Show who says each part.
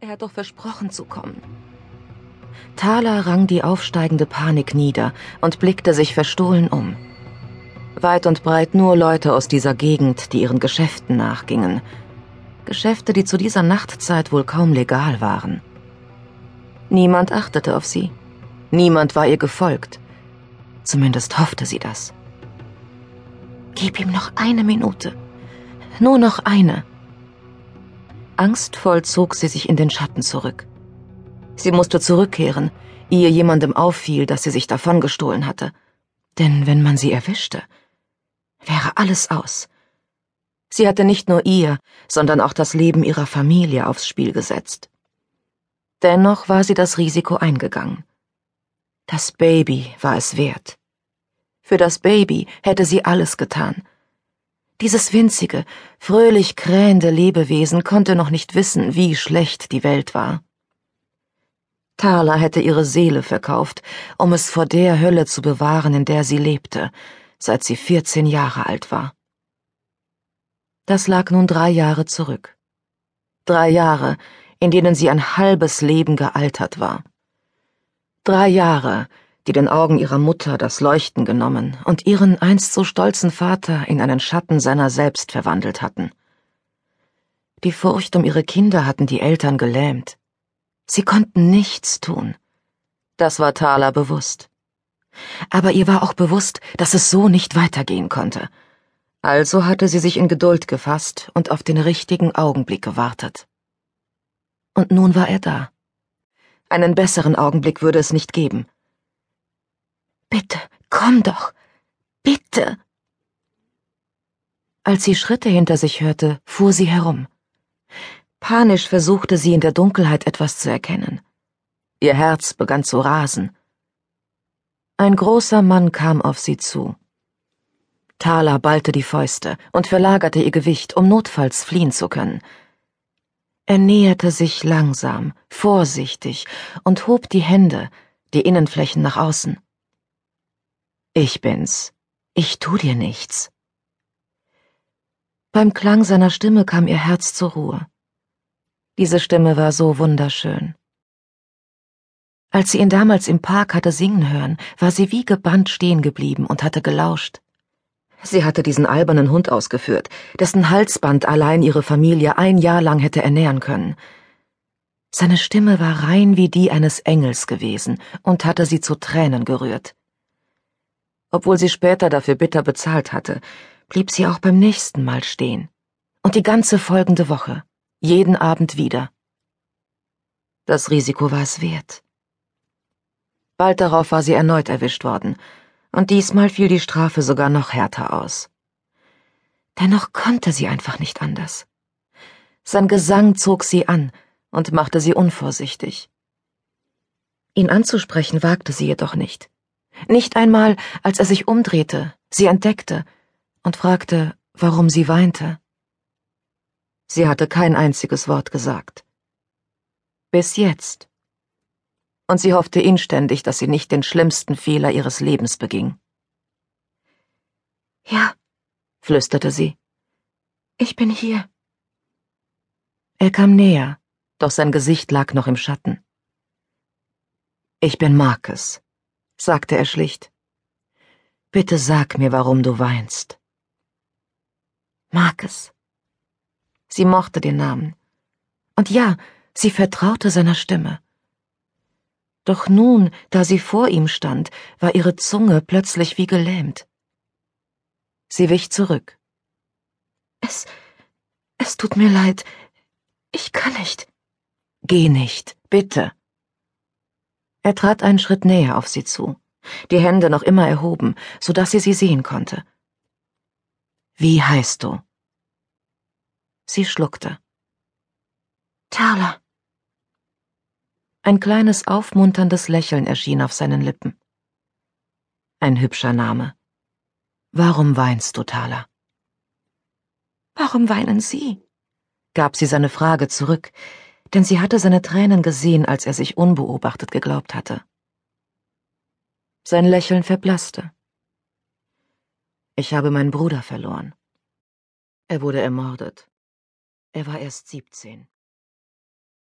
Speaker 1: Er hat doch versprochen zu kommen. Thaler rang die aufsteigende Panik nieder und blickte sich verstohlen um. Weit und breit nur Leute aus dieser Gegend, die ihren Geschäften nachgingen. Geschäfte, die zu dieser Nachtzeit wohl kaum legal waren. Niemand achtete auf sie. Niemand war ihr gefolgt. Zumindest hoffte sie das. Gib ihm noch eine Minute. Nur noch eine. Angstvoll zog sie sich in den Schatten zurück. Sie musste zurückkehren, ehe jemandem auffiel, dass sie sich davongestohlen hatte. Denn wenn man sie erwischte, wäre alles aus. Sie hatte nicht nur ihr, sondern auch das Leben ihrer Familie aufs Spiel gesetzt. Dennoch war sie das Risiko eingegangen. Das Baby war es wert. Für das Baby hätte sie alles getan. Dieses winzige, fröhlich krähende Lebewesen konnte noch nicht wissen, wie schlecht die Welt war. Thala hätte ihre Seele verkauft, um es vor der Hölle zu bewahren, in der sie lebte, seit sie vierzehn Jahre alt war. Das lag nun drei Jahre zurück. Drei Jahre, in denen sie ein halbes Leben gealtert war. Drei Jahre, die den Augen ihrer Mutter das Leuchten genommen und ihren einst so stolzen Vater in einen Schatten seiner selbst verwandelt hatten. Die Furcht um ihre Kinder hatten die Eltern gelähmt. Sie konnten nichts tun. Das war Thaler bewusst. Aber ihr war auch bewusst, dass es so nicht weitergehen konnte. Also hatte sie sich in Geduld gefasst und auf den richtigen Augenblick gewartet. Und nun war er da. Einen besseren Augenblick würde es nicht geben. Bitte, komm doch. Bitte. Als sie Schritte hinter sich hörte, fuhr sie herum. Panisch versuchte sie in der Dunkelheit etwas zu erkennen. Ihr Herz begann zu rasen. Ein großer Mann kam auf sie zu. Thala ballte die Fäuste und verlagerte ihr Gewicht, um notfalls fliehen zu können. Er näherte sich langsam, vorsichtig und hob die Hände, die Innenflächen nach außen. Ich bin's. Ich tu dir nichts. Beim Klang seiner Stimme kam ihr Herz zur Ruhe. Diese Stimme war so wunderschön. Als sie ihn damals im Park hatte singen hören, war sie wie gebannt stehen geblieben und hatte gelauscht. Sie hatte diesen albernen Hund ausgeführt, dessen Halsband allein ihre Familie ein Jahr lang hätte ernähren können. Seine Stimme war rein wie die eines Engels gewesen und hatte sie zu Tränen gerührt. Obwohl sie später dafür bitter bezahlt hatte, blieb sie auch beim nächsten Mal stehen. Und die ganze folgende Woche, jeden Abend wieder. Das Risiko war es wert. Bald darauf war sie erneut erwischt worden, und diesmal fiel die Strafe sogar noch härter aus. Dennoch konnte sie einfach nicht anders. Sein Gesang zog sie an und machte sie unvorsichtig. Ihn anzusprechen wagte sie jedoch nicht. Nicht einmal, als er sich umdrehte, sie entdeckte und fragte, warum sie weinte. Sie hatte kein einziges Wort gesagt. Bis jetzt. Und sie hoffte inständig, dass sie nicht den schlimmsten Fehler ihres Lebens beging. Ja, flüsterte sie. Ich bin hier. Er kam näher, doch sein Gesicht lag noch im Schatten. Ich bin Marcus sagte er schlicht. Bitte sag mir, warum du weinst. Marcus. Sie mochte den Namen. Und ja, sie vertraute seiner Stimme. Doch nun, da sie vor ihm stand, war ihre Zunge plötzlich wie gelähmt. Sie wich zurück. Es, es tut mir leid. Ich kann nicht. Geh nicht, bitte. Er trat einen Schritt näher auf sie zu, die Hände noch immer erhoben, so dass sie sie sehen konnte. Wie heißt du? Sie schluckte. Tala. Ein kleines aufmunterndes Lächeln erschien auf seinen Lippen. Ein hübscher Name. Warum weinst du, Thala? Warum weinen Sie? gab sie seine Frage zurück, denn sie hatte seine Tränen gesehen, als er sich unbeobachtet geglaubt hatte. Sein Lächeln verblasste. Ich habe meinen Bruder verloren. Er wurde ermordet. Er war erst siebzehn.